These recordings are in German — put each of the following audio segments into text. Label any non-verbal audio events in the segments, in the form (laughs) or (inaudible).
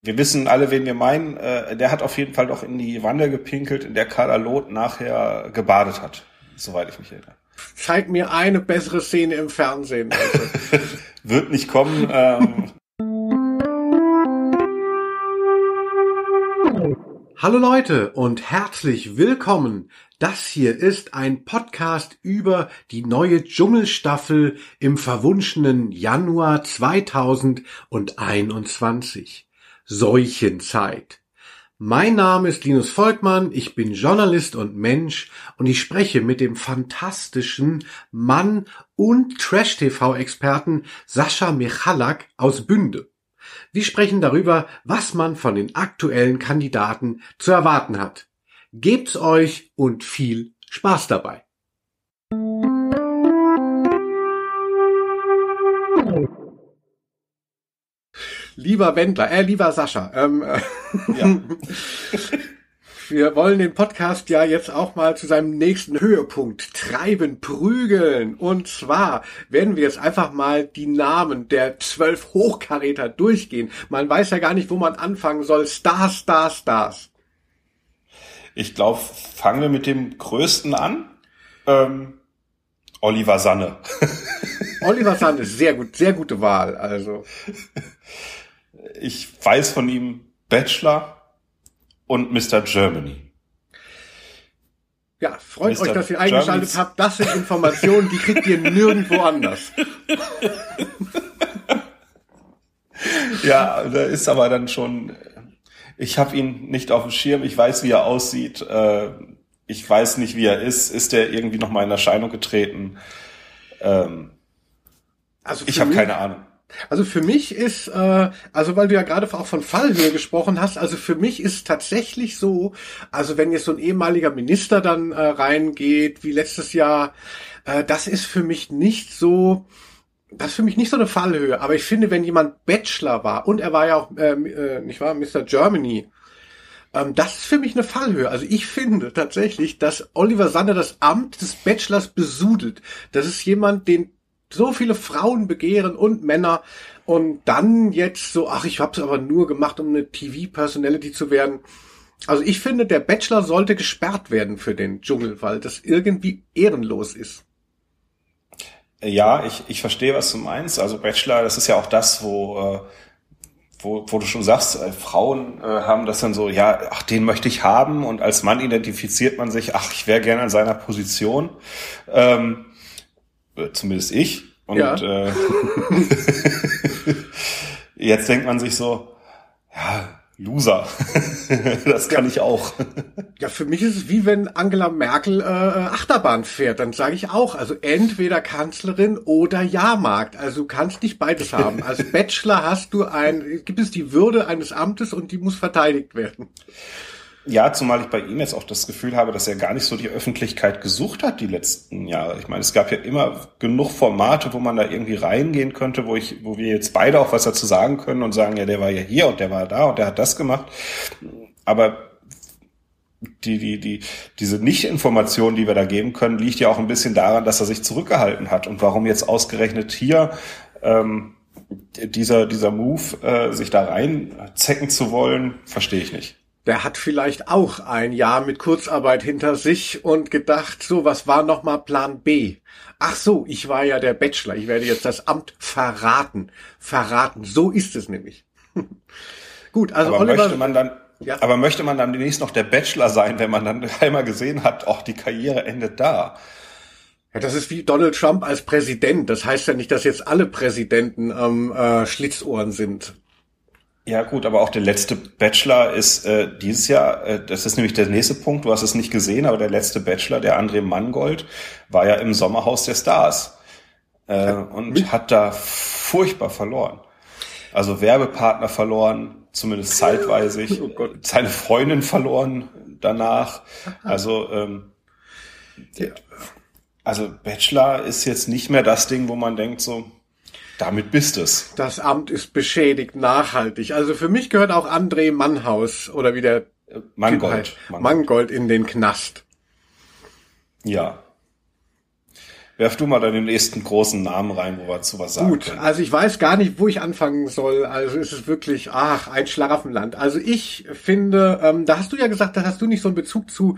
Wir wissen alle, wen wir meinen. Äh, der hat auf jeden Fall doch in die Wanne gepinkelt, in der Carla Loth nachher gebadet hat, soweit ich mich erinnere. Zeig mir eine bessere Szene im Fernsehen. Also. (laughs) Wird nicht kommen. Ähm. Hallo Leute und herzlich willkommen. Das hier ist ein Podcast über die neue Dschungelstaffel im verwunschenen Januar 2021. Seuchenzeit. Mein Name ist Linus Volkmann, ich bin Journalist und Mensch und ich spreche mit dem fantastischen Mann und Trash-TV-Experten Sascha Michalak aus Bünde. Wir sprechen darüber, was man von den aktuellen Kandidaten zu erwarten hat. Gebt's euch und viel Spaß dabei. Lieber Wendler, äh, lieber Sascha, ähm, ja. (laughs) wir wollen den Podcast ja jetzt auch mal zu seinem nächsten Höhepunkt treiben, prügeln. Und zwar werden wir jetzt einfach mal die Namen der zwölf Hochkaräter durchgehen. Man weiß ja gar nicht, wo man anfangen soll. Stars, Stars, Stars. Ich glaube, fangen wir mit dem größten an. Ähm, Oliver Sanne. Oliver Sanne, sehr gut, sehr gute Wahl. Also (laughs) ich weiß von ihm Bachelor und Mr. Germany. Ja, freut Mr. euch, dass ihr eingeschaltet habt. Das sind Informationen, die kriegt ihr nirgendwo anders. (laughs) ja, da ist aber dann schon. Ich habe ihn nicht auf dem Schirm. Ich weiß, wie er aussieht. Äh, ich weiß nicht, wie er ist. Ist er irgendwie noch mal in Erscheinung getreten? Ähm, also ich habe keine Ahnung. Also für mich ist, äh, also weil du ja gerade auch von Fallhöhe gesprochen hast, also für mich ist tatsächlich so, also wenn jetzt so ein ehemaliger Minister dann äh, reingeht, wie letztes Jahr, äh, das ist für mich nicht so, das ist für mich nicht so eine Fallhöhe. Aber ich finde, wenn jemand Bachelor war und er war ja auch, äh, äh, nicht wahr, Mr. Germany, ähm, das ist für mich eine Fallhöhe. Also ich finde tatsächlich, dass Oliver Sander das Amt des Bachelors besudelt. Das ist jemand, den so viele Frauen begehren und Männer und dann jetzt so, ach, ich hab's aber nur gemacht, um eine TV-Personality zu werden. Also ich finde, der Bachelor sollte gesperrt werden für den Dschungel, weil das irgendwie ehrenlos ist. Ja, ich, ich verstehe, was du meinst. Also Bachelor, das ist ja auch das, wo, äh, wo, wo du schon sagst, äh, Frauen äh, haben das dann so, ja, ach, den möchte ich haben und als Mann identifiziert man sich, ach, ich wäre gerne in seiner Position. Ähm, äh, zumindest ich. Und ja. äh, (laughs) jetzt denkt man sich so, ja, Loser. (laughs) das kann ja. ich auch. ja, für mich ist es wie wenn Angela Merkel äh, Achterbahn fährt. Dann sage ich auch, also entweder Kanzlerin oder Jahrmarkt. Also du kannst nicht beides haben. Als Bachelor hast du ein, gibt es die Würde eines Amtes und die muss verteidigt werden. Ja, zumal ich bei ihm jetzt auch das Gefühl habe, dass er gar nicht so die Öffentlichkeit gesucht hat die letzten Jahre. Ich meine, es gab ja immer genug Formate, wo man da irgendwie reingehen könnte, wo ich, wo wir jetzt beide auch was dazu sagen können und sagen, ja, der war ja hier und der war da und der hat das gemacht. Aber die, die, die, diese Nicht-Information, die wir da geben können, liegt ja auch ein bisschen daran, dass er sich zurückgehalten hat. Und warum jetzt ausgerechnet hier ähm, dieser, dieser Move, äh, sich da reinzecken zu wollen, verstehe ich nicht der hat vielleicht auch ein Jahr mit Kurzarbeit hinter sich und gedacht, so, was war nochmal Plan B? Ach so, ich war ja der Bachelor, ich werde jetzt das Amt verraten. Verraten, so ist es nämlich. (laughs) Gut, also aber Oliver, möchte man dann, ja? aber möchte man dann demnächst noch der Bachelor sein, wenn man dann (laughs) einmal gesehen hat, auch die Karriere endet da? Ja, das ist wie Donald Trump als Präsident. Das heißt ja nicht, dass jetzt alle Präsidenten ähm, äh, Schlitzohren sind. Ja gut, aber auch der letzte Bachelor ist äh, dieses Jahr, äh, das ist nämlich der nächste Punkt, du hast es nicht gesehen, aber der letzte Bachelor, der André Mangold, war ja im Sommerhaus der Stars äh, und hat da furchtbar verloren. Also Werbepartner verloren, zumindest zeitweise, (laughs) oh seine Freundin verloren danach. Also ähm, also Bachelor ist jetzt nicht mehr das Ding, wo man denkt so, damit bist es. Das Amt ist beschädigt nachhaltig. Also für mich gehört auch André Mannhaus oder wie der Mangold. Mangold. Mangold in den Knast. Ja. werf du mal deinen nächsten großen Namen rein, wo wir zu was sagen Gut, können. also ich weiß gar nicht, wo ich anfangen soll. Also es ist wirklich, ach, ein Schlaraffenland. Also ich finde, ähm, da hast du ja gesagt, da hast du nicht so einen Bezug zu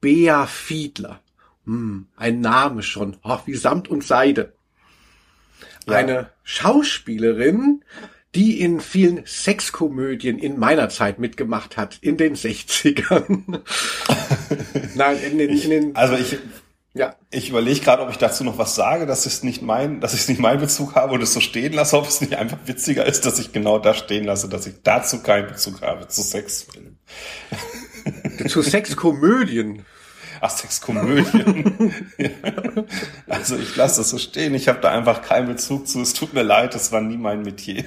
Bea Fiedler. Hm, ein Name schon, ach, wie Samt und Seide. Ja. Eine Schauspielerin, die in vielen Sexkomödien in meiner Zeit mitgemacht hat, in den 60ern. (laughs) Nein, in den, in den Also ich, ja, ich überlege gerade, ob ich dazu noch was sage, dass es nicht mein, dass ich es nicht mein Bezug habe und es so stehen lasse, ob es nicht einfach witziger ist, dass ich genau das stehen lasse, dass ich dazu keinen Bezug habe zu Sexfilmen. zu Sexkomödien. Ach, Sexkomödien. Ja. (laughs) Also ich lasse das so stehen. Ich habe da einfach keinen Bezug zu. Es tut mir leid, das war nie mein Metier.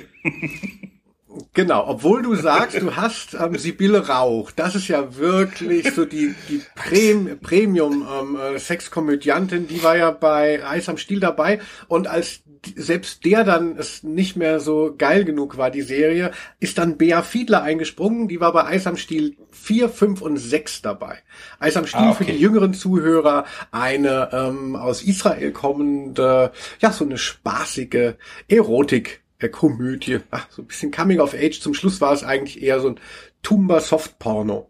Genau, obwohl du sagst, du hast ähm, Sibylle Rauch. Das ist ja wirklich so die, die Prem Premium ähm, äh, Sexkomödiantin, die war ja bei Eis am Stiel dabei. Und als selbst der dann es nicht mehr so geil genug war, die Serie, ist dann Bea Fiedler eingesprungen. Die war bei Eis am Stiel 4, 5 und 6 dabei. Eis am Stiel Ah, für okay. die jüngeren Zuhörer eine ähm, aus Israel kommende, ja, so eine spaßige Erotik. Komödie, ach, so ein bisschen Coming of Age. Zum Schluss war es eigentlich eher so ein Tumba Soft Porno.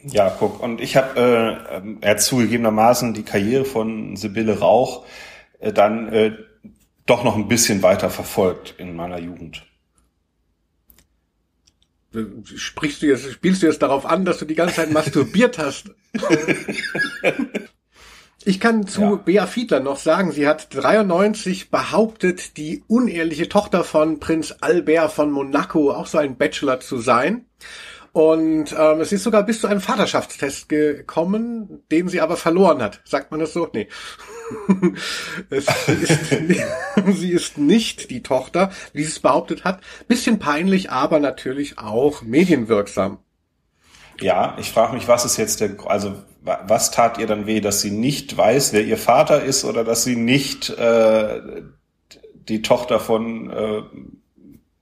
Ja, guck. Und ich habe äh, ähm, er hat zugegebenermaßen die Karriere von Sibylle Rauch äh, dann äh, doch noch ein bisschen weiter verfolgt in meiner Jugend. Sprichst du jetzt, spielst du jetzt darauf an, dass du die ganze Zeit masturbiert hast? (laughs) Ich kann zu Ja. Bea Fiedler noch sagen, sie hat 93 behauptet, die uneheliche Tochter von Prinz Albert von Monaco, auch so ein Bachelor zu sein. Und ähm, es ist sogar bis zu einem Vaterschaftstest gekommen, den sie aber verloren hat. Sagt man das so? Nee. (laughs) es ist, (laughs) sie ist nicht die Tochter, wie sie es behauptet hat. Bisschen peinlich, aber natürlich auch medienwirksam. Ja, ich frage mich, was ist jetzt der, also wa- was tat ihr dann weh, dass sie nicht weiß, wer ihr Vater ist oder dass sie nicht äh, die Tochter von äh,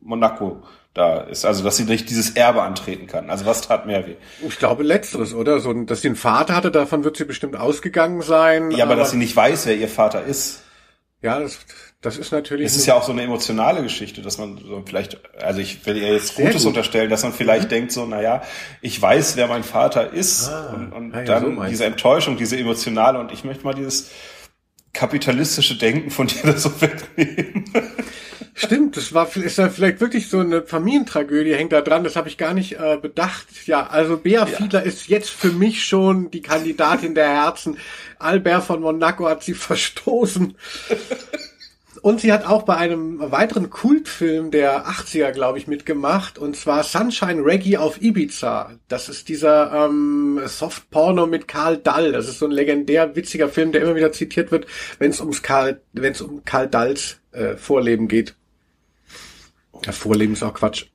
Monaco da ist, also dass sie nicht dieses Erbe antreten kann. Also was tat mehr weh? Ich glaube letzteres, oder? So, dass sie einen Vater hatte, davon wird sie bestimmt ausgegangen sein. Ja, aber dass sie nicht weiß, wer ihr Vater ist. ja, das, das ist natürlich. Es ist ja auch so eine emotionale Geschichte, dass man so vielleicht, also ich will ihr jetzt Gutes gut. unterstellen, dass man vielleicht denkt so, na ja, ich weiß, wer mein Vater ist Ah, und, und ah ja, dann so diese. Enttäuschung, diese emotionale und ich möchte mal dieses kapitalistische Denken von (laughs) dir da so wegnehmen. Stimmt, das war ist ja vielleicht wirklich so eine Familientragödie hängt da dran. Das habe ich gar nicht äh, bedacht. Ja, also Bea Fiedler ist jetzt für mich schon die Kandidatin der Herzen. Albert von Monaco hat sie verstoßen. (laughs) Und sie hat auch bei einem weiteren Kultfilm der 80er, glaube ich, mitgemacht. Und zwar Sunshine Reggae auf Ibiza. Das ist dieser ähm, Soft-Porno mit Karl Dall. Das ist so ein legendär witziger Film, der immer wieder zitiert wird, wenn es ums Karl, wenn es um Karl Dalls äh, Vorleben geht. Ja, Vorleben ist auch Quatsch.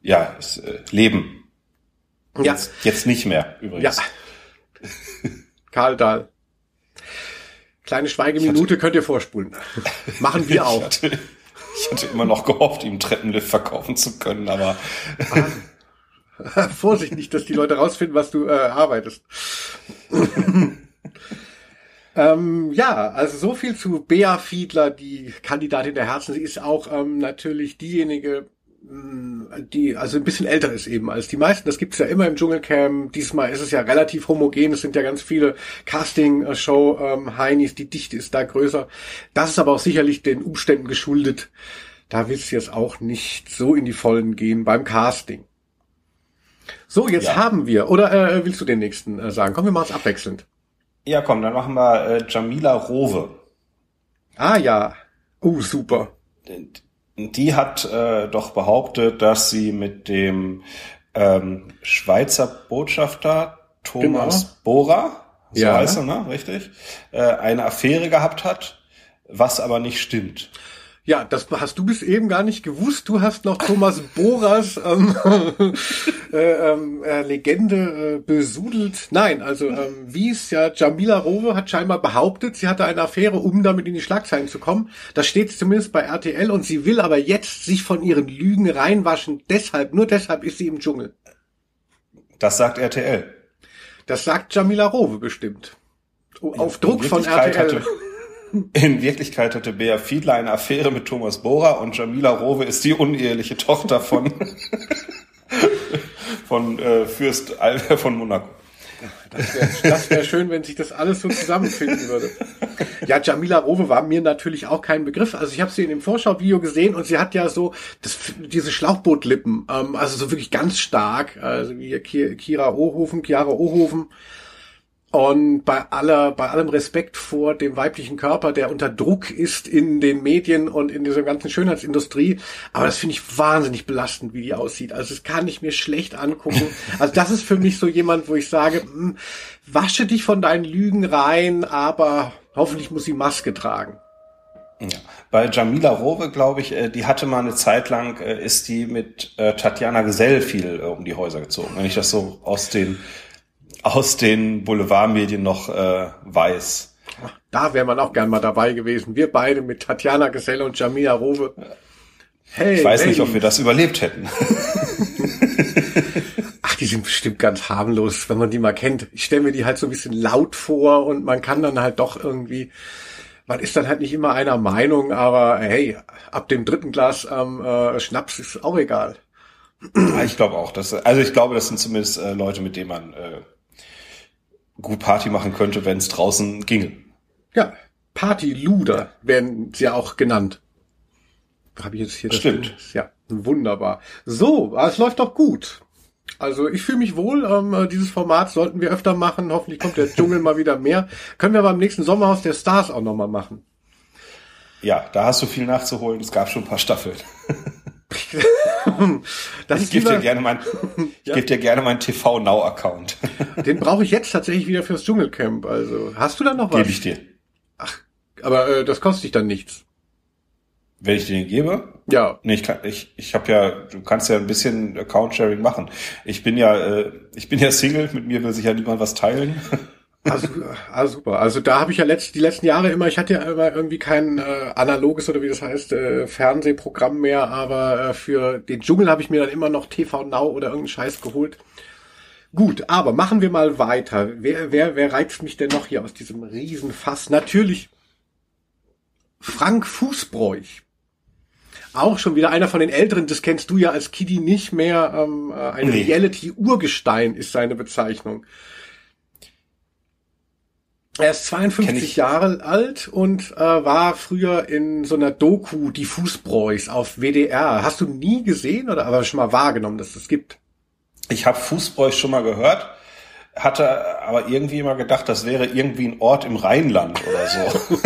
Ja, es, äh, Leben. Ja, Jetzt, jetzt nicht mehr ja. übrigens. Karl Dahl. Kleine Schweigeminute könnt ihr vorspulen. (laughs) Machen wir Ich auch. hatte, ich hatte immer noch gehofft, ihm Treppenlift verkaufen zu können, aber (laughs) Vorsicht nicht, dass die Leute rausfinden, was du äh, arbeitest. (laughs) ähm, ja, also so viel zu Bea Fiedler, die Kandidatin der Herzen. Sie ist auch ähm, natürlich diejenige, die also ein bisschen älter ist eben als die meisten. Das gibt's ja immer im Dschungelcamp. Diesmal ist es ja relativ homogen. Es sind ja ganz viele Casting-Show ähm, Heinis. Die Dichte ist da größer. Das ist aber auch sicherlich den Umständen geschuldet. Da willst du jetzt auch nicht so in die Vollen gehen beim Casting. So, jetzt Ja. haben wir. Oder äh, willst du den nächsten äh, sagen? Kommen wir mal es abwechselnd. ja komm, dann machen wir äh, Jamila Rowe. Ah ja. Oh, super. Die hat äh, doch behauptet, dass sie mit dem ähm, Schweizer Botschafter Thomas Genau. Bohrer, so Ja. heißt er, ne? Richtig, äh, eine Affäre gehabt hat, was aber nicht stimmt. Ja, das hast du bis eben gar nicht gewusst. Du hast noch Thomas (laughs) Boras ähm, (laughs) äh, ähm, äh, Legende äh, besudelt. Nein, also ähm, wie es ja Jamila Rowe hat scheinbar behauptet, sie hatte eine Affäre, um damit in die Schlagzeilen zu kommen. Das steht zumindest bei RTL und sie will aber jetzt sich von ihren Lügen reinwaschen. Deshalb, nur deshalb ist sie im Dschungel. Das sagt RTL. Das sagt Jamila Rowe bestimmt. Auf Druck von RTL. Hatte, in Wirklichkeit hatte Bea Fiedler eine Affäre mit Thomas Bohrer und Jamila Rowe ist die uneheliche Tochter von, (laughs) von äh, Fürst Albert von Monaco. Das wäre wär schön, wenn sich das alles so zusammenfinden würde. Ja, Jamila Rowe war mir natürlich auch kein Begriff. Also ich habe sie in dem Vorschau-Video gesehen und sie hat ja so das, diese Schlauchbootlippen, ähm, also so wirklich ganz stark, also wie Kira Ohofen, Chiara Ohofen. Und bei aller, bei allem Respekt vor dem weiblichen Körper, der unter Druck ist in den Medien und in dieser ganzen Schönheitsindustrie. Aber das finde ich wahnsinnig belastend, wie die aussieht. Also das kann ich mir schlecht angucken. (laughs) Also das ist für mich so jemand, wo ich sage, mh, hm, wasche dich von deinen Lügen rein, aber hoffentlich muss sie Maske tragen. Ja. Bei Jamila Rowe, glaube ich, äh, die hatte mal eine Zeit lang, äh, ist die mit äh, Tatjana Gesell viel um die Häuser gezogen. Wenn ich das so aus den aus den Boulevardmedien noch äh, weiß. Da wäre man auch gern mal dabei gewesen. Wir beide mit Tatjana Geselle und Jamila Rowe. Hey, ich weiß hey. nicht, ob wir das überlebt hätten. (laughs) Ach, die sind bestimmt ganz harmlos, wenn man die mal kennt. Ich stelle mir die halt so ein bisschen laut vor und man kann dann halt doch irgendwie, man ist dann halt nicht immer einer Meinung, aber hey, ab dem dritten Glas ähm, äh, Schnaps ist auch egal. Ich glaube auch, dass, also ich glaube, das sind zumindest äh, Leute, mit denen man äh, gut Party machen könnte, wenn es draußen ginge. Ja, Party-Luder werden sie ja auch genannt. Habe ich jetzt hier das Stimmt. Ja, wunderbar. So, es läuft doch gut. Also ich fühle mich wohl. Ähm, dieses Format sollten wir öfter machen. Hoffentlich kommt der Dschungel (laughs) mal wieder mehr. Können wir beim nächsten Sommerhaus der Stars auch nochmal machen. Ja, da hast du viel nachzuholen. Es gab schon ein paar Staffeln. (laughs) das ich gebe dir gerne mein, (laughs) ich ja? gebe dir gerne meinen TV Now Account. (laughs) Den brauche ich jetzt tatsächlich wieder fürs Dschungelcamp. Also hast du da noch was? Gebe ich dir. Ach, aber äh, das kostet dich dann nichts. Wenn ich dir den gebe? Ja. Nee, ich kann, ich, ich habe ja, du kannst ja ein bisschen Account Sharing machen. Ich bin ja, äh, ich bin ja Single, mit mir will sich ja niemand was teilen. (laughs) Also, also super. Also da habe ich ja letzt, die letzten Jahre immer, ich hatte ja immer irgendwie kein äh, analoges oder wie das heißt, äh, Fernsehprogramm mehr, aber äh, für den Dschungel habe ich mir dann immer noch TV Now oder irgendeinen Scheiß geholt. Gut, aber machen wir mal weiter. Wer, wer, wer reizt mich denn noch hier aus diesem Riesenfass? Natürlich Frank Fußbräuch. Auch schon wieder einer von den Älteren, das kennst du ja als Kiddy nicht mehr. Ähm, äh, ein nee. Reality-Urgestein ist seine Bezeichnung. Er ist 52 Jahre alt und äh, war früher in so einer Doku, die Fußbräuchs auf WDR. Hast du nie gesehen oder aber schon mal wahrgenommen, dass es das gibt? Ich habe Fußbräuch schon mal gehört, hatte aber irgendwie immer gedacht, das wäre irgendwie ein Ort im Rheinland oder so.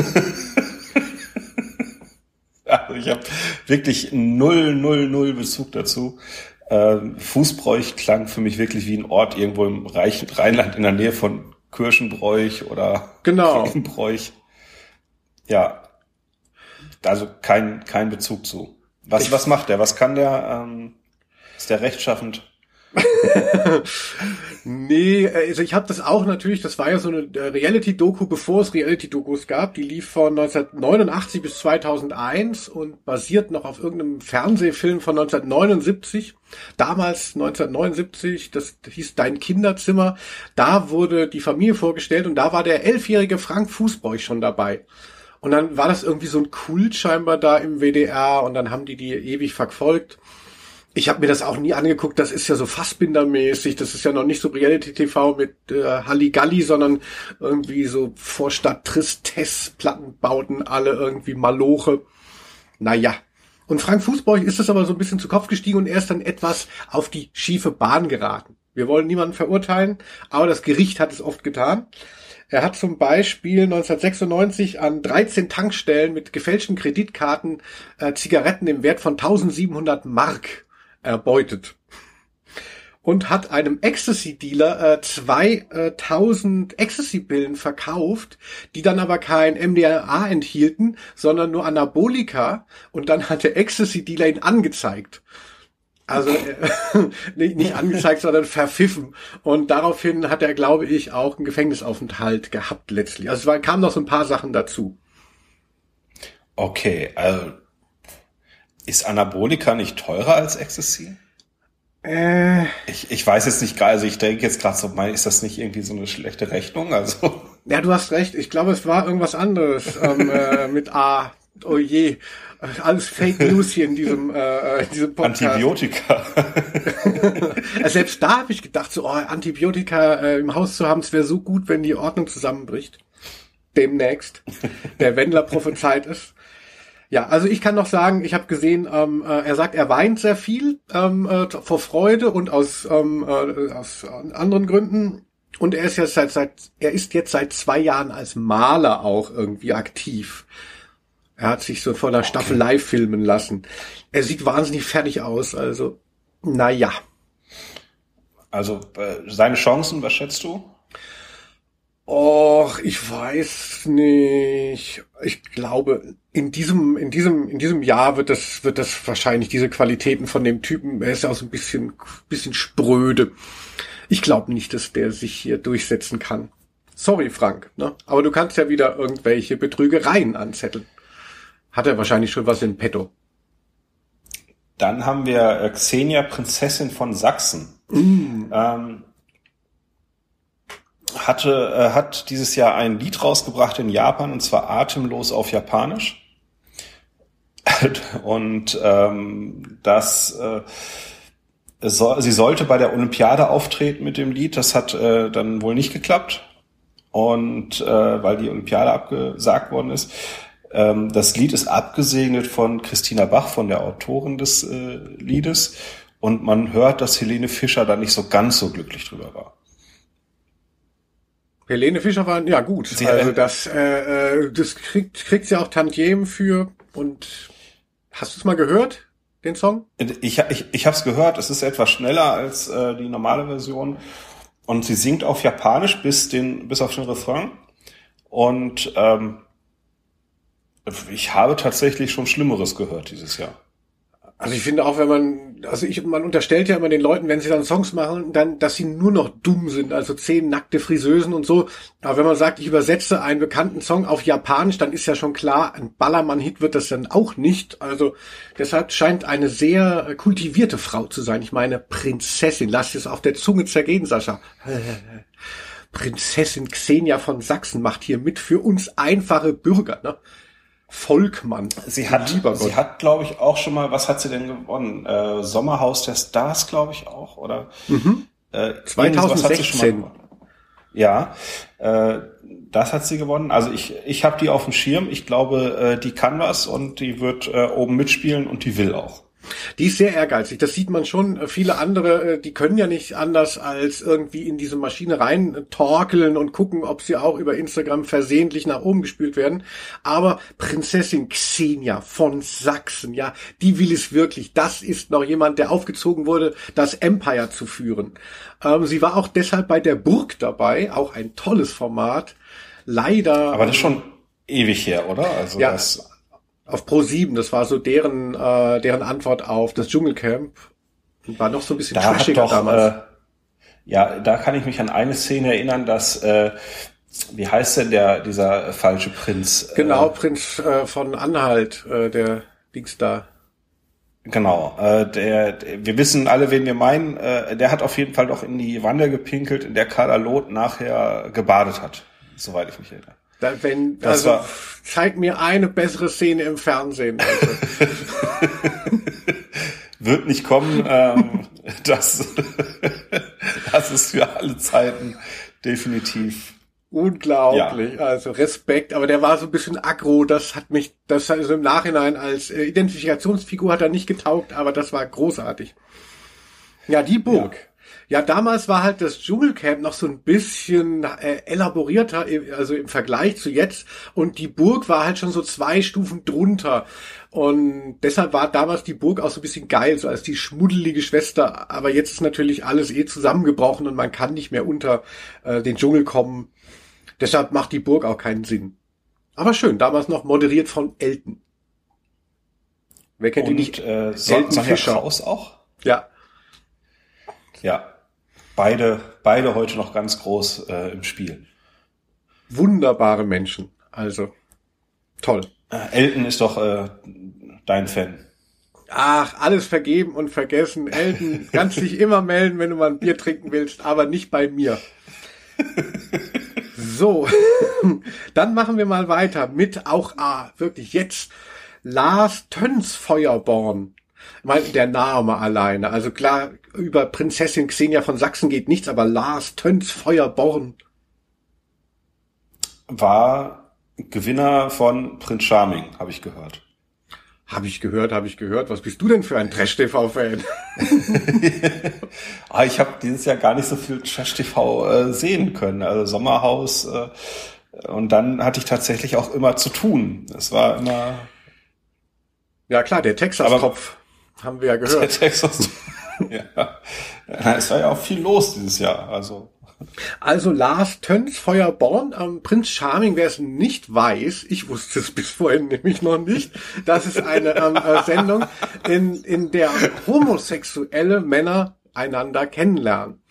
(laughs) also ich habe wirklich null, null, null Bezug dazu. Ähm, Fußbräuch klang für mich wirklich wie ein Ort irgendwo im Rheinland in der Nähe von Kirschenbräuch oder genau. Bräuch. Ja. Also kein, kein Bezug zu. Was, was macht der? Was kann der? Ähm, ist der rechtschaffend? (laughs) nee, also ich habe das auch natürlich, das war ja so eine äh, Reality-Doku, bevor es Reality-Dokus gab. Die lief von 1989 bis 2001 und basiert noch auf irgendeinem Fernsehfilm von 1979. Damals 1979, das hieß Dein Kinderzimmer. Da wurde die Familie vorgestellt und da war der elfjährige Frank Fußbräuch schon dabei. Und dann war das irgendwie so ein Kult scheinbar da im WDR und dann haben die die ewig verfolgt. Ich habe mir das auch nie angeguckt, das ist ja so Fassbindermäßig, das ist ja noch nicht so Reality-TV mit äh, Halligalli, sondern irgendwie so Vorstadt Tristesse, Plattenbauten, alle irgendwie Maloche. Naja. Und Frank Fußbräuch ist es aber so ein bisschen zu Kopf gestiegen und er ist dann etwas auf die schiefe Bahn geraten. Wir wollen niemanden verurteilen, aber das Gericht hat es oft getan. Er hat zum Beispiel 1996 an 13 Tankstellen mit gefälschten Kreditkarten äh, Zigaretten im Wert von 1700 Mark erbeutet und hat einem Ecstasy-Dealer äh, 2000 Ecstasy-Pillen verkauft, die dann aber kein MDMA enthielten, sondern nur Anabolika und dann hat der Ecstasy-Dealer ihn angezeigt. Also äh, (laughs) nicht angezeigt, sondern verpfiffen. Und daraufhin hat er, glaube ich, auch einen Gefängnisaufenthalt gehabt letztlich. Also es war, kamen noch so ein paar Sachen dazu. Okay, also ist Anabolika nicht teurer als Ecstasy? Äh, ich, ich weiß jetzt nicht gerade, also ich denke jetzt gerade so, ist das nicht irgendwie so eine schlechte Rechnung? Also (laughs) Ja, du hast recht. Ich glaube, es war irgendwas anderes ähm, äh, mit A. Oh je. Alles Fake News hier in diesem, äh, in diesem Podcast. Antibiotika. (laughs) Selbst da habe ich gedacht, so oh, Antibiotika äh, im Haus zu haben, es wäre so gut, wenn die Ordnung zusammenbricht. Demnächst. Der Wendler prophezeit ist. Ja, also ich kann noch sagen, ich habe gesehen, ähm, äh, er sagt, er weint sehr viel ähm, äh, vor Freude und aus, ähm, äh, aus anderen Gründen. Und er ist jetzt seit, seit, er ist jetzt seit zwei Jahren als Maler auch irgendwie aktiv. Er hat sich so vor der Staffelei filmen lassen. Er sieht wahnsinnig fertig aus, also, naja. Also, äh, seine Chancen, was schätzt du? Och, ich weiß nicht. Ich glaube, in diesem, in diesem, in diesem Jahr wird das, wird das wahrscheinlich diese Qualitäten von dem Typen, er ist ja auch so ein bisschen, bisschen spröde. Ich glaube nicht, dass der sich hier durchsetzen kann. Sorry, Frank, ne? Aber du kannst ja wieder irgendwelche Betrügereien anzetteln. Hat er wahrscheinlich schon was in petto. Dann haben wir äh, Xenia, Prinzessin von Sachsen. Mm. Ähm, hatte, äh, hat dieses Jahr ein Lied rausgebracht in Japan, und zwar Atemlos auf Japanisch. Und ähm, das äh, so, sie sollte bei der Olympiade auftreten mit dem Lied. Das hat äh, dann wohl nicht geklappt. Und äh, weil die Olympiade abgesagt worden ist. Ähm, das Lied ist abgesegnet von Christina Bach, von der Autorin des äh, Liedes. Und man hört, dass Helene Fischer da nicht so ganz so glücklich drüber war. Helene Fischer war, ja gut. Sie, also das, äh, äh, das kriegt, kriegt sie auch Tantiemen für. Und hast du es mal gehört, den Song? Ich, ich, ich habe es gehört. Es ist etwas schneller als äh, die normale Version. Und sie singt auf Japanisch bis, den, bis auf den Refrain. Und ähm, ich habe tatsächlich schon Schlimmeres gehört dieses Jahr. Also ich finde auch, wenn man, also ich, man unterstellt ja immer den Leuten, wenn sie dann Songs machen, dann, dass sie nur noch dumm sind, also zehn nackte Friseusen und so. Aber wenn man sagt, ich übersetze einen bekannten Song auf Japanisch, dann ist ja schon klar, ein Ballermann-Hit wird das dann auch nicht. Also deshalb scheint eine sehr kultivierte Frau zu sein. Ich meine, Prinzessin, lass es auf der Zunge zergehen, Sascha. (laughs) Prinzessin Xenia von Sachsen macht hier mit für uns einfache Bürger, ne? Volkmann. Sie hat, sie hat, glaube ich, auch schon mal, was hat sie denn gewonnen? Äh, Sommerhaus der Stars, glaube ich auch, oder? Mhm. Äh, 2016. Ja, äh, das hat sie gewonnen. Also ich, ich habe die auf dem Schirm. Ich glaube, äh, die kann was und die wird äh, oben mitspielen und die will auch. Die ist sehr ehrgeizig. Das sieht man schon. Viele andere, äh, die können ja nicht anders als irgendwie in diese Maschine rein torkeln und gucken, ob sie auch über Instagram versehentlich nach oben gespült werden. Aber Prinzessin Xenia von Sachsen, ja, die will es wirklich. Das ist noch jemand, der aufgezogen wurde, das Empire zu führen. Ähm, sie war auch deshalb bei der Burg dabei, auch ein tolles Format. Leider. Aber das ist schon ewig her, oder? Also ja, das auf Pro 7, das war so deren, äh, deren Antwort auf das Dschungelcamp. War noch so ein bisschen da trashiger doch, damals. Äh, ja, da kann ich mich an eine Szene erinnern, dass äh, wie heißt denn der dieser falsche Prinz? Genau, äh, Prinz äh, von Anhalt, äh, der Dings da. Genau, äh, der, der, wir wissen alle, wen wir meinen. Äh, der hat auf jeden Fall doch in die Wanne gepinkelt, in der Carla Loth nachher gebadet hat, soweit ich mich erinnere. Da, wenn, das also war, zeig mir eine bessere Szene im Fernsehen. Also. (laughs) Wird nicht kommen. Ähm, das, (laughs) das ist für alle Zeiten definitiv. Unglaublich, ja. also Respekt, aber der war so ein bisschen aggro, das hat mich, das also im Nachhinein als äh, Identifikationsfigur hat er nicht getaugt, aber das war großartig. Ja, die Burg. Ja. Ja, damals war halt das Dschungelcamp noch so ein bisschen äh, elaborierter, also im Vergleich zu jetzt. Und die Burg war halt schon so zwei Stufen drunter. Und deshalb war damals die Burg auch so ein bisschen geil, so als die schmuddelige Schwester. Aber jetzt ist natürlich alles eh zusammengebrochen und man kann nicht mehr unter äh, den Dschungel kommen. Deshalb macht die Burg auch keinen Sinn. Aber schön, damals noch moderiert von Elton. Wer kennt und, die nicht? Äh, Elton Fischer. Kraus auch? Ja. Ja, beide, beide heute noch ganz groß äh, im Spiel. Wunderbare Menschen. Also toll. Äh, Elton ist doch äh, dein Fan. Ach, alles vergeben und vergessen. Elton, (laughs) kannst dich immer melden, wenn du mal ein Bier trinken willst, aber nicht bei mir. (laughs) So, (laughs) dann machen wir mal weiter mit auch, ah, wirklich jetzt, Lars Tönsfeuerborn. Meine, der Name alleine. Also klar, über Prinzessin Xenia von Sachsen geht nichts, aber Lars Tönsfeuerborn. War Gewinner von Prinz Charming, habe ich gehört. Habe ich gehört, habe ich gehört. Was bist du denn für ein Trash-TV-Fan? (laughs) ah, ich habe dieses Jahr gar nicht so viel Trash-TV äh, sehen können. Also Sommerhaus. Äh, und dann hatte ich tatsächlich auch immer zu tun. Es war immer. Ja klar, der Texas-Kopf haben wir ja (laughs) gehört. Der Texas. ja. Es war ja auch viel los dieses Jahr. Also also Lars Töns Feuerborn, ähm, Prinz Charming, wer es nicht weiß, ich wusste es bis vorhin nämlich noch nicht, das ist eine ähm, äh, Sendung, in, in der homosexuelle Männer einander kennenlernen.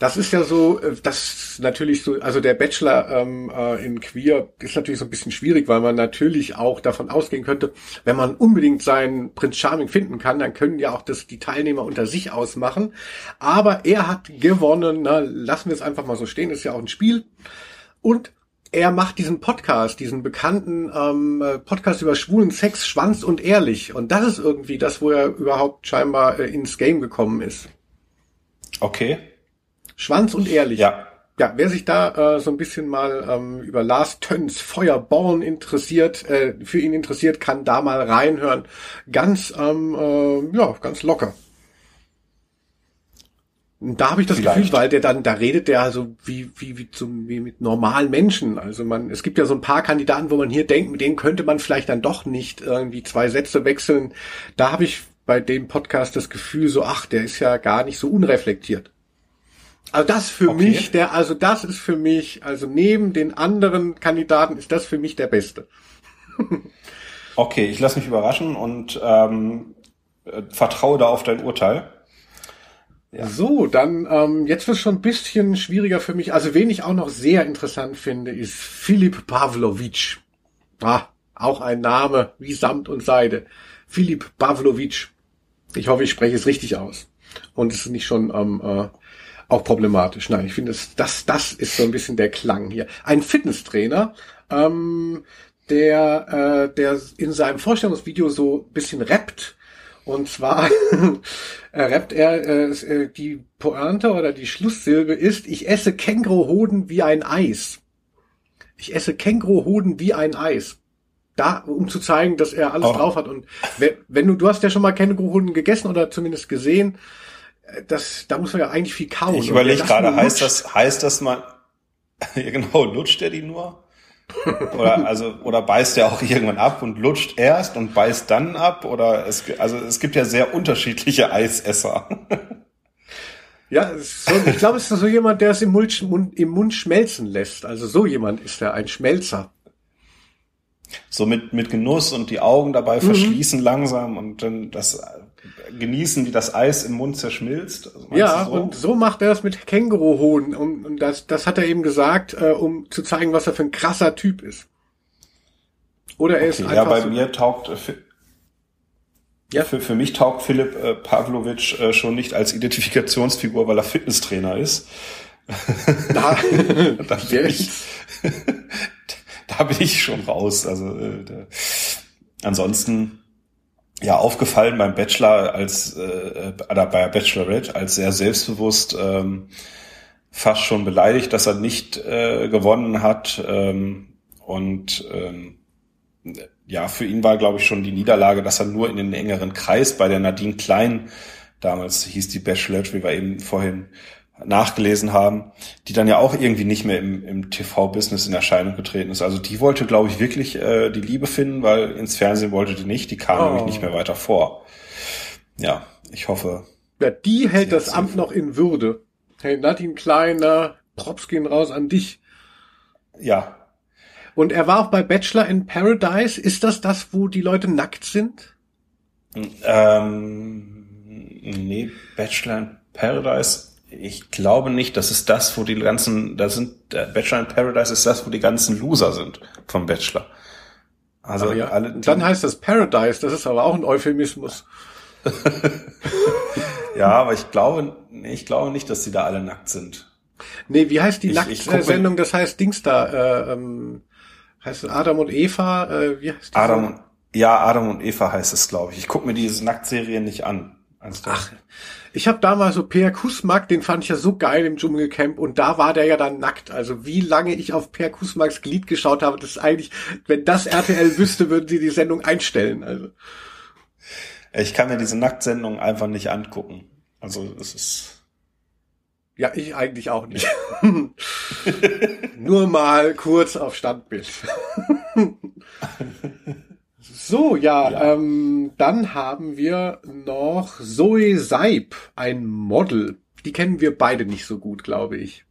Das ist ja so, äh, das natürlich so, also der Bachelor ähm, äh, in Queer ist natürlich so ein bisschen schwierig, weil man natürlich auch davon ausgehen könnte, wenn man unbedingt seinen Prinz Charming finden kann, dann können ja auch das die Teilnehmer unter sich ausmachen. Aber er hat gewonnen, na, lassen wir es einfach mal so stehen, ist ja auch ein Spiel. Und er macht diesen Podcast, diesen bekannten ähm, Podcast über schwulen Sex, Schwanz und Ehrlich. Und das ist irgendwie das, wo er überhaupt scheinbar äh, ins Game gekommen ist. Okay. Schwanz und ehrlich. Ja. Ja, wer sich da äh, so ein bisschen mal ähm, über Lars Töns Feuerborn interessiert, äh, für ihn interessiert, kann da mal reinhören. Ganz, ähm, äh, ja, ganz locker. Und da habe ich das Vielleicht. Gefühl, weil der dann, da redet der also wie, wie, wie, zum, wie mit normalen Menschen. Also man, es gibt ja so ein paar Kandidaten, wo man hier denkt, mit denen könnte man vielleicht dann doch nicht irgendwie zwei Sätze wechseln. Da habe ich bei dem Podcast das Gefühl so, ach, der ist ja gar nicht so unreflektiert. Also das für okay. mich, der, also das ist für mich, also neben den anderen Kandidaten ist das für mich der Beste. okay, ich lasse mich überraschen und ähm, äh, vertraue da auf dein Urteil. Ja. So, dann ähm, jetzt wird es schon ein bisschen schwieriger für mich. Also wen ich auch noch sehr interessant finde, ist Philipp Pavlovic. Ah, auch ein Name wie Samt und Seide. Philipp Pavlovic. Ich hoffe, ich spreche es richtig aus. Und es ist nicht schon am ähm, äh, auch problematisch. Nein, ich finde, das, das, das ist so ein bisschen der Klang hier. Ein Fitnesstrainer, ähm, der, äh, der in seinem Vorstellungsvideo so ein bisschen rappt. Und zwar (laughs) äh, rappt er, äh, äh, die Pointe oder die Schlusssilbe ist, ich esse Känguruhoden wie ein Eis. Ich esse Känguruhoden wie ein Eis. Da, um zu zeigen, dass er alles oh. drauf hat. Und wenn du, du hast ja schon mal Känguruhoden gegessen oder zumindest gesehen, das, da muss man ja eigentlich viel kauen. Ich überlege gerade, heißt das, heißt das man, (laughs) ja genau, lutscht er die nur? oder also oder beißt er auch irgendwann ab und lutscht erst und beißt dann ab oder es also es gibt ja sehr unterschiedliche Eisesser. (laughs) ja, so, ich glaube, es ist so jemand, der es im Mund, im Mund schmelzen lässt. Also so jemand ist er, ein Schmelzer. So mit mit Genuss und die Augen dabei mhm. verschließen langsam und dann das genießen, wie das Eis im Mund zerschmilzt. Also ja, so? und so macht er das mit Känguruhoden. Und, und das, das hat er eben gesagt, äh, um zu zeigen, was er für ein krasser Typ ist. Oder er okay, ist einfach. Ja, bei so mir taugt äh, für, ja? für, für mich taugt Philipp äh, Pavlovic äh, schon nicht als Identifikationsfigur, weil er Fitnesstrainer ist. Da, (laughs) da, bin ich, (laughs) (laughs) da bin ich schon raus. Also äh, da, ansonsten ja aufgefallen beim Bachelor als äh, oder bei Bachelorette als sehr selbstbewusst, ähm, fast schon beleidigt, dass er nicht äh, gewonnen hat ähm, und ähm, ja, für ihn war, glaube ich, schon die Niederlage, dass er nur in den engeren Kreis bei der Nadine Klein, damals hieß die Bachelorette, wie wir eben vorhin nachgelesen haben, die dann ja auch irgendwie nicht mehr im, im TV-Business in Erscheinung getreten ist. Also die wollte, glaube ich, wirklich äh, die Liebe finden, weil ins Fernsehen wollte die nicht. Die kam oh. nämlich nicht mehr weiter vor. Ja, ich hoffe. Ja, die hält das Amt noch in Würde. Hey, Nadine Kleiner, Props gehen raus an dich. Ja. Und er war auch bei Bachelor in Paradise. Ist das das, wo die Leute nackt sind? Ähm, nee, Bachelor in Paradise ich glaube nicht, das ist das, wo die ganzen, da sind, der Bachelor in Paradise ist das, wo die ganzen Loser sind vom Bachelor. Also ja, alle. Dann heißt das Paradise, das ist aber auch ein Euphemismus. (laughs) ja, aber ich glaube, ich glaube nicht, dass die da alle nackt sind. Nee, wie heißt die Nacktsendung? Das heißt Dings da, äh, ähm, heißt es Adam und Eva, äh, wie heißt die? Adam, ja, Adam und Eva heißt es, glaube ich. Ich gucke mir diese Nacktserien nicht an. Ach, ich habe damals so Per Kusmak, den fand ich ja so geil im Dschungelcamp und da war der ja dann nackt. Also wie lange ich auf Per Kusmaks Glied geschaut habe, das ist eigentlich, wenn das RTL (laughs) wüsste, würden sie die Sendung einstellen. Also ich kann mir diese Nacktsendung einfach nicht angucken. Also es ist ja, ich eigentlich auch nicht. (laughs) Nur mal kurz auf Standbild. (laughs) so, ja, ja. Ähm, dann haben wir noch Zoe Seib, ein Model. Die kennen wir beide nicht so gut, glaube ich.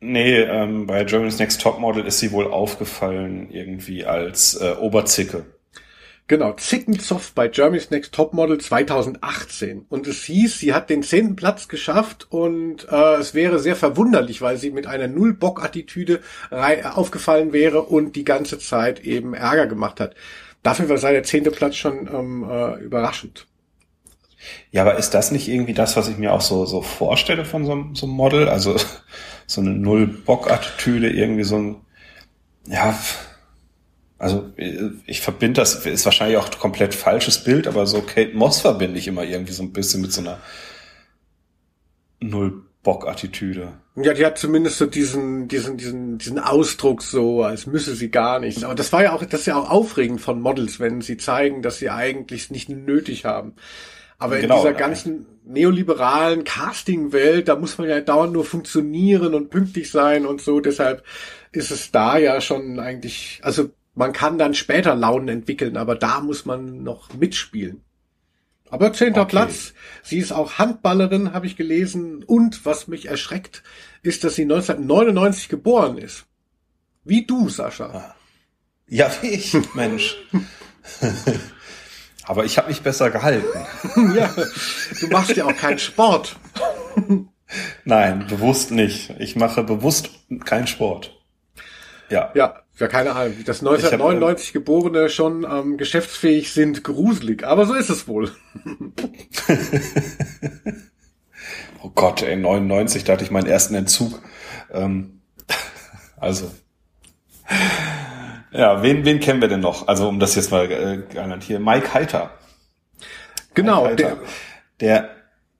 Nee, ähm, bei Germany's Next Top Model ist sie wohl aufgefallen irgendwie als äh, Oberzicke. Genau, Zickenzoff bei Germany's Next Topmodel 2018. Und es hieß, sie hat den zehnten Platz geschafft und äh, es wäre sehr verwunderlich, weil sie mit einer Null-Bock-Attitüde aufgefallen wäre und die ganze Zeit eben Ärger gemacht hat. Dafür war sei der zehnte Platz schon ähm, äh, überraschend. Ja, aber ist das nicht irgendwie das, was ich mir auch so, so vorstelle von so, so einem Model? Also (laughs) so eine Null-Bock-Attitüde, irgendwie so ein, ja, also ich verbinde das, ist wahrscheinlich auch komplett falsches Bild, aber so Kate Moss verbinde ich immer irgendwie so ein bisschen mit so einer Null-Bock-Attitüde. Ja, die hat zumindest so diesen, diesen, diesen, diesen Ausdruck so, als müsse sie gar nicht. Aber das war ja auch, das ist ja auch aufregend von Models, wenn sie zeigen, dass sie eigentlich nicht nötig haben. Aber genau, in dieser ganzen neoliberalen Casting-Welt, da muss man ja dauernd nur funktionieren und pünktlich sein und so. Deshalb ist es da ja schon eigentlich, also man kann dann später Launen entwickeln, aber da muss man noch mitspielen. Aber zehnter okay. Platz. Sie ist auch Handballerin, habe ich gelesen. Und was mich erschreckt, ist, dass sie 1999 geboren ist. Wie du, Sascha. Ah. Ja, wie ich, (laughs) Mensch. (laughs) Aber ich habe mich besser gehalten. (laughs) ja, du machst ja auch keinen Sport. Nein, bewusst nicht. Ich mache bewusst keinen Sport. Ja. Ja, ja, keine Ahnung. Dass 1999 hab, Geborene schon ähm, geschäftsfähig sind, gruselig. Aber so ist es wohl. (laughs) oh Gott, ey, 99, da hatte ich meinen ersten Entzug. Ähm, (laughs) also. Ja, wen, wen kennen wir denn noch? Also, um das jetzt mal äh, hier. Mike Heiter. Genau. Mike Heiter, der, der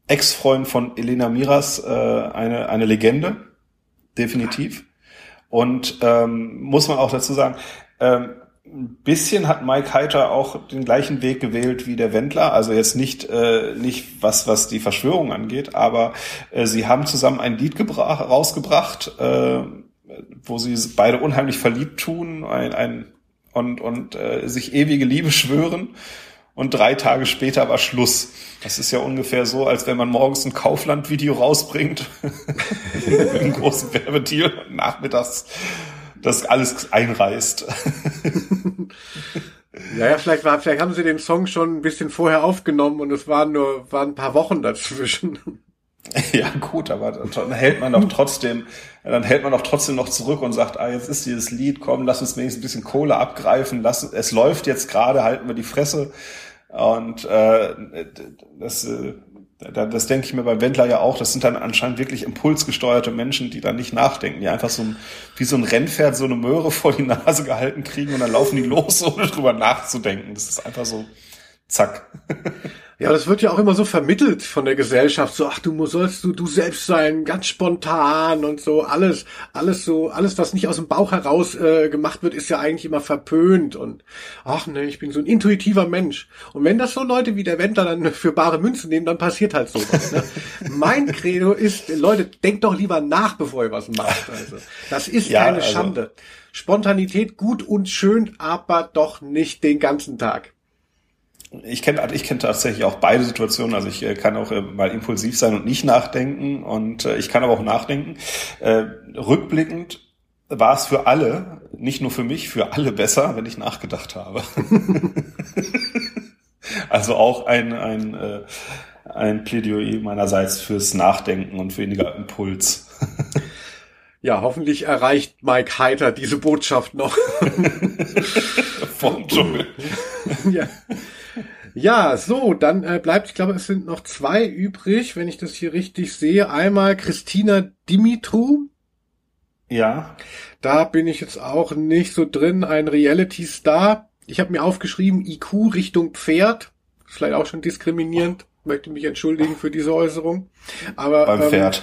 Ex-Freund von Elena Miras, äh, eine, eine Legende. Definitiv. Und ähm, muss man auch dazu sagen, ähm, ein bisschen hat Mike Heiter auch den gleichen Weg gewählt wie der Wendler, also jetzt nicht äh, nicht was was die Verschwörung angeht, aber äh, sie haben zusammen ein Lied rausgebracht, äh, wo sie beide unheimlich verliebt tun, ein, ein und und äh, sich ewige Liebe schwören und drei Tage später war Schluss. Das ist ja ungefähr so, als wenn man morgens ein Kaufland-Video rausbringt, (laughs) mit einem großen Werbedeal und nachmittags das alles einreißt. (laughs) ja, ja, vielleicht war, vielleicht haben sie den Song schon ein bisschen vorher aufgenommen und es waren nur, waren ein paar Wochen dazwischen. (laughs) Ja, gut, aber dann hält man doch trotzdem, dann hält man doch trotzdem noch zurück und sagt, ah, jetzt ist dieses Lied, komm, lass uns wenigstens ein bisschen Kohle abgreifen, lass, es läuft jetzt gerade, halten wir die Fresse. Und äh, das, äh, das denke ich mir beim Wendler ja auch, das sind dann anscheinend wirklich impulsgesteuerte Menschen, die dann nicht nachdenken, die einfach so ein, wie so ein Rennpferd so eine Möhre (laughs) vor die Nase gehalten kriegen und dann laufen die los, (laughs) ohne drüber nachzudenken. Das ist einfach so, zack. (laughs) Ja, das wird ja auch immer so vermittelt von der Gesellschaft, so, ach, du sollst du, du selbst sein, ganz spontan und so, alles, alles so, alles, was nicht aus dem Bauch heraus äh, gemacht wird, ist ja eigentlich immer verpönt und, ach ne, ich bin so ein intuitiver Mensch. Und wenn das so Leute wie der Wendler dann (laughs) für bare Münzen nehmen, dann passiert halt sowas. Ne? (laughs) mein Credo ist, Leute, denkt doch lieber nach, bevor ihr was macht. Also, das ist ja, keine also, Schande. Spontanität gut und schön, aber doch nicht den ganzen Tag ich kenne ich kenn tatsächlich auch beide Situationen. Also ich äh, kann auch äh, mal impulsiv sein und nicht nachdenken und äh, ich kann aber auch nachdenken. Äh, rückblickend war es für alle, nicht nur für mich, für alle besser, wenn ich nachgedacht habe. (laughs) also auch ein, ein, äh, ein Plädoyer meinerseits fürs Nachdenken und weniger Impuls. (laughs) Ja, hoffentlich erreicht Mike Heiter diese Botschaft noch. (laughs) Vom Dschungel. ja. Ja, so, dann äh, bleibt, ich glaube, es sind noch zwei übrig, wenn ich das hier richtig sehe. Einmal Christina Dimitru. Ja. Da bin ich jetzt auch nicht so drin, ein Reality-Star. Ich habe mir aufgeschrieben, IQ Richtung Pferd. Vielleicht auch schon diskriminierend. Möchte mich entschuldigen für diese Äußerung. Aber beim ähm, Pferd.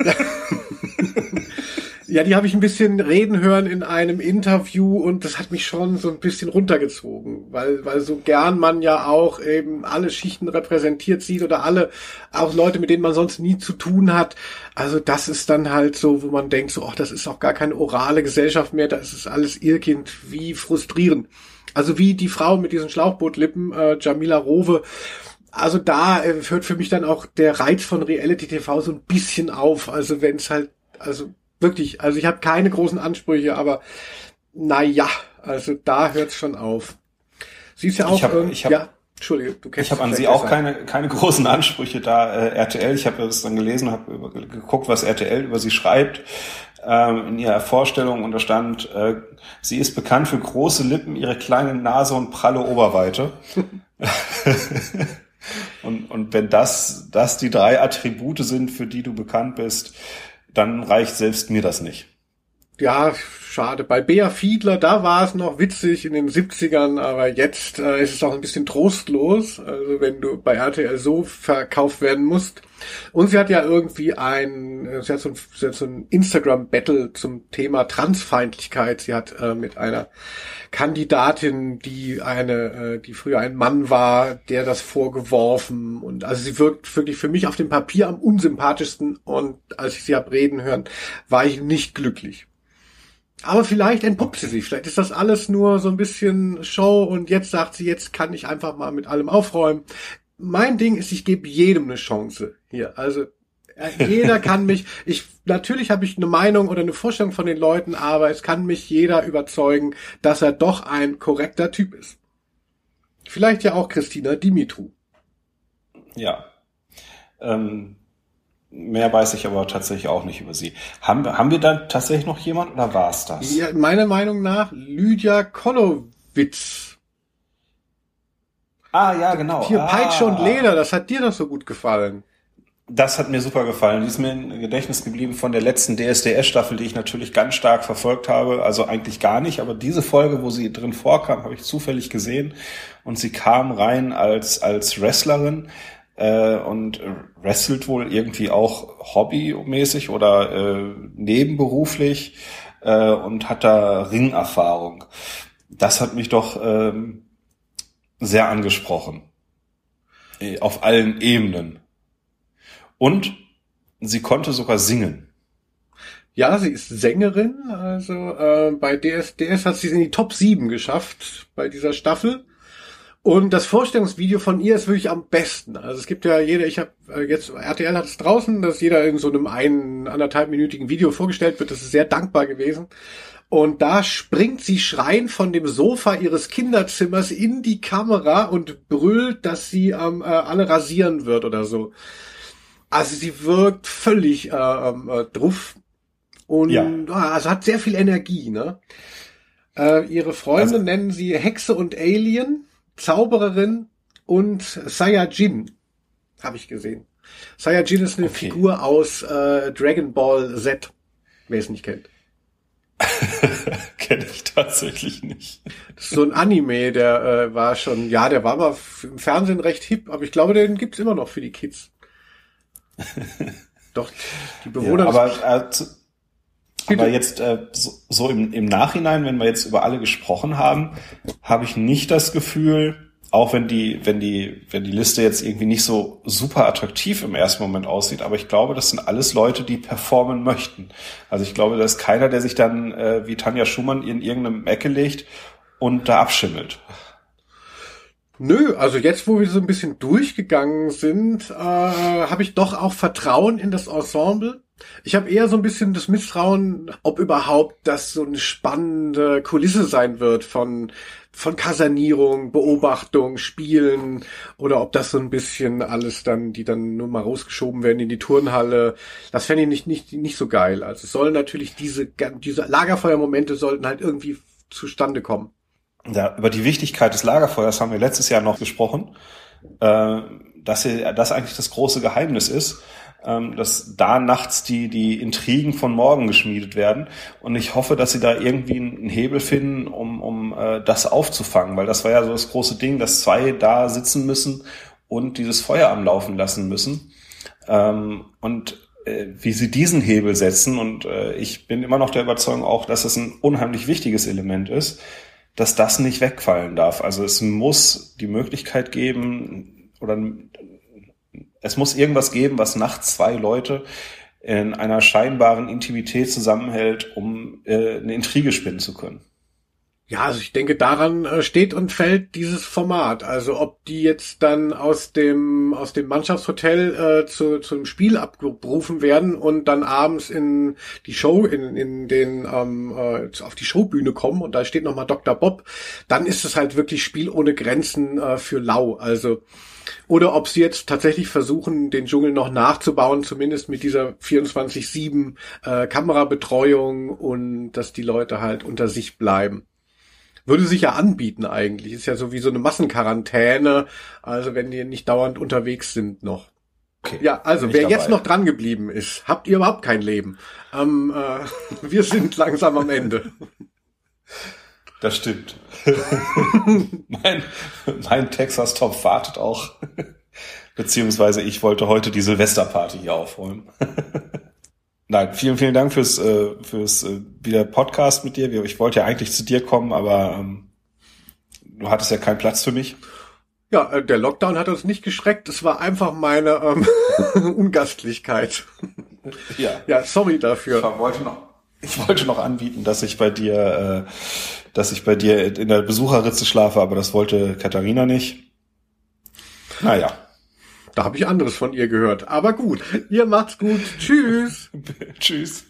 (laughs) Ja, die habe ich ein bisschen reden hören in einem Interview und das hat mich schon so ein bisschen runtergezogen, weil, weil so gern man ja auch eben alle Schichten repräsentiert sieht oder alle, auch Leute, mit denen man sonst nie zu tun hat. Also das ist dann halt so, wo man denkt, so, ach, das ist auch gar keine orale Gesellschaft mehr, das ist alles irgendwie frustrierend. Also wie die Frau mit diesen Schlauchbootlippen, äh, Jamila Rowe, also da äh, hört für mich dann auch der Reiz von Reality TV so ein bisschen auf. Also wenn es halt, also Wirklich, also ich habe keine großen Ansprüche, aber naja, also da hört's schon auf. Sie ist ja auch, ich hab, ich hab, ja, Entschuldige, du kennst Ich habe an sie auch keine, keine großen Ansprüche da. Äh, RTL, ich habe das dann gelesen, habe geguckt, was RTL über sie schreibt ähm, in ihrer Vorstellung und da stand, äh, sie ist bekannt für große Lippen, ihre kleine Nase und pralle Oberweite. (laughs) und, und wenn das, das die drei Attribute sind, für die du bekannt bist, dann reicht selbst mir das nicht. Ja, schade. Bei Bea Fiedler, da war es noch witzig in den 70ern, aber jetzt äh, ist es auch ein bisschen trostlos, also wenn du bei RTL so verkauft werden musst. Und sie hat ja irgendwie ein, sie hat so ein, so ein Instagram-Battle zum Thema Transfeindlichkeit. Sie hat äh, mit einer Kandidatin, die eine, äh, die früher ein Mann war, der das vorgeworfen und also sie wirkt wirklich für mich auf dem Papier am unsympathischsten und als ich sie hab reden hören, war ich nicht glücklich. Aber vielleicht entpuppt sie sich, vielleicht ist das alles nur so ein bisschen Show und jetzt sagt sie, jetzt kann ich einfach mal mit allem aufräumen. Mein Ding ist, ich gebe jedem eine Chance hier. Also (laughs) jeder kann mich, ich, natürlich habe ich eine Meinung oder eine Vorstellung von den Leuten, aber es kann mich jeder überzeugen, dass er doch ein korrekter Typ ist. Vielleicht ja auch Christina Dimitru. Ja. Ähm, mehr weiß ich aber tatsächlich auch nicht über sie. Haben, haben wir da tatsächlich noch jemand oder war es das? Ja, meiner Meinung nach Lydia Kolowitz. Ah, ja, genau. Hier ah. Peitsche und Leder, das hat dir doch so gut gefallen. Das hat mir super gefallen. Die ist mir im Gedächtnis geblieben von der letzten DSDS-Staffel, die ich natürlich ganz stark verfolgt habe. Also eigentlich gar nicht, aber diese Folge, wo sie drin vorkam, habe ich zufällig gesehen. Und sie kam rein als, als Wrestlerin äh, und wrestelt wohl irgendwie auch hobbymäßig oder äh, nebenberuflich äh, und hat da Ringerfahrung. Das hat mich doch ähm, sehr angesprochen. Äh, auf allen Ebenen. Und sie konnte sogar singen. Ja, sie ist Sängerin. Also äh, bei DSDS hat sie es in die Top 7 geschafft bei dieser Staffel. Und das Vorstellungsvideo von ihr ist wirklich am besten. Also es gibt ja jeder, ich habe äh, jetzt, RTL hat es draußen, dass jeder in so einem einen, anderthalbminütigen Video vorgestellt wird. Das ist sehr dankbar gewesen. Und da springt sie schreien von dem Sofa ihres Kinderzimmers in die Kamera und brüllt, dass sie ähm, äh, alle rasieren wird oder so. Also sie wirkt völlig äh, ähm, äh, druff und ja. Also hat sehr viel Energie. Ne? Äh, ihre Freunde also, nennen sie Hexe und Alien, Zaubererin und Saiyajin, habe ich gesehen. Saiyajin ist eine okay. Figur aus äh, Dragon Ball Z, wer es nicht kennt. (laughs) Kenne ich tatsächlich nicht. Das ist so ein Anime, der äh, war schon, ja, der war mal im Fernsehen recht hip, aber ich glaube, den gibt's immer noch für die Kids. (laughs) Doch, die Bewohner. Ja, aber, äh, aber jetzt äh, so, so im, im Nachhinein, wenn wir jetzt über alle gesprochen haben, habe ich nicht das Gefühl, auch wenn die, wenn die, wenn die Liste jetzt irgendwie nicht so super attraktiv im ersten Moment aussieht, aber ich glaube, das sind alles Leute, die performen möchten. Also ich glaube, da ist keiner, der sich dann äh, wie Tanja Schumann in irgendeinem Ecke legt und da abschimmelt. Nö, also jetzt, wo wir so ein bisschen durchgegangen sind, äh, habe ich doch auch Vertrauen in das Ensemble. Ich habe eher so ein bisschen das Misstrauen, ob überhaupt das so eine spannende Kulisse sein wird von von Kasanierung, Beobachtung, Spielen oder ob das so ein bisschen alles dann, die dann nur mal rausgeschoben werden in die Turnhalle. Das fände ich nicht, nicht, nicht so geil. Also es sollen natürlich diese, diese Lagerfeuermomente sollten halt irgendwie zustande kommen. Ja, über die Wichtigkeit des Lagerfeuers haben wir letztes Jahr noch gesprochen, äh, dass das eigentlich das große Geheimnis ist, ähm, dass da nachts die, die Intrigen von morgen geschmiedet werden. Und ich hoffe, dass sie da irgendwie einen Hebel finden, um, um äh, das aufzufangen, weil das war ja so das große Ding, dass zwei da sitzen müssen und dieses Feuer am Laufen lassen müssen. Ähm, und äh, wie sie diesen Hebel setzen, und äh, ich bin immer noch der Überzeugung auch, dass es ein unheimlich wichtiges Element ist, dass das nicht wegfallen darf. Also es muss die Möglichkeit geben, oder es muss irgendwas geben, was nachts zwei Leute in einer scheinbaren Intimität zusammenhält, um äh, eine Intrige spinnen zu können. Ja, also ich denke, daran äh, steht und fällt dieses Format. Also ob die jetzt dann aus dem aus dem Mannschaftshotel äh, zu zum Spiel abgerufen werden und dann abends in die Show in in den ähm, äh, auf die Showbühne kommen und da steht noch mal Dr. Bob, dann ist es halt wirklich Spiel ohne Grenzen äh, für lau. Also oder ob sie jetzt tatsächlich versuchen, den Dschungel noch nachzubauen, zumindest mit dieser 24-7 äh, Kamerabetreuung und dass die Leute halt unter sich bleiben. Würde sich ja anbieten eigentlich. Ist ja so wie so eine Massenquarantäne. Also wenn die nicht dauernd unterwegs sind noch. Okay, ja, also wer dabei. jetzt noch dran geblieben ist, habt ihr überhaupt kein Leben. Ähm, äh, (laughs) wir sind langsam am Ende. Das stimmt. (laughs) mein, mein Texas-Topf wartet auch. (laughs) Beziehungsweise ich wollte heute die Silvesterparty hier aufräumen. Nein, vielen, vielen Dank fürs, äh, fürs äh, wieder Podcast mit dir. Ich wollte ja eigentlich zu dir kommen, aber ähm, du hattest ja keinen Platz für mich. Ja, äh, der Lockdown hat uns nicht geschreckt. Es war einfach meine ähm, (laughs) Ungastlichkeit. Ja. Ja, sorry dafür. Ich wollte noch, ich wollte noch anbieten, dass ich bei dir, äh, dass ich bei dir in der Besucherritze schlafe, aber das wollte Katharina nicht. Naja. Da habe ich anderes von ihr gehört. Aber gut, ihr macht's gut. Tschüss. (laughs) Tschüss.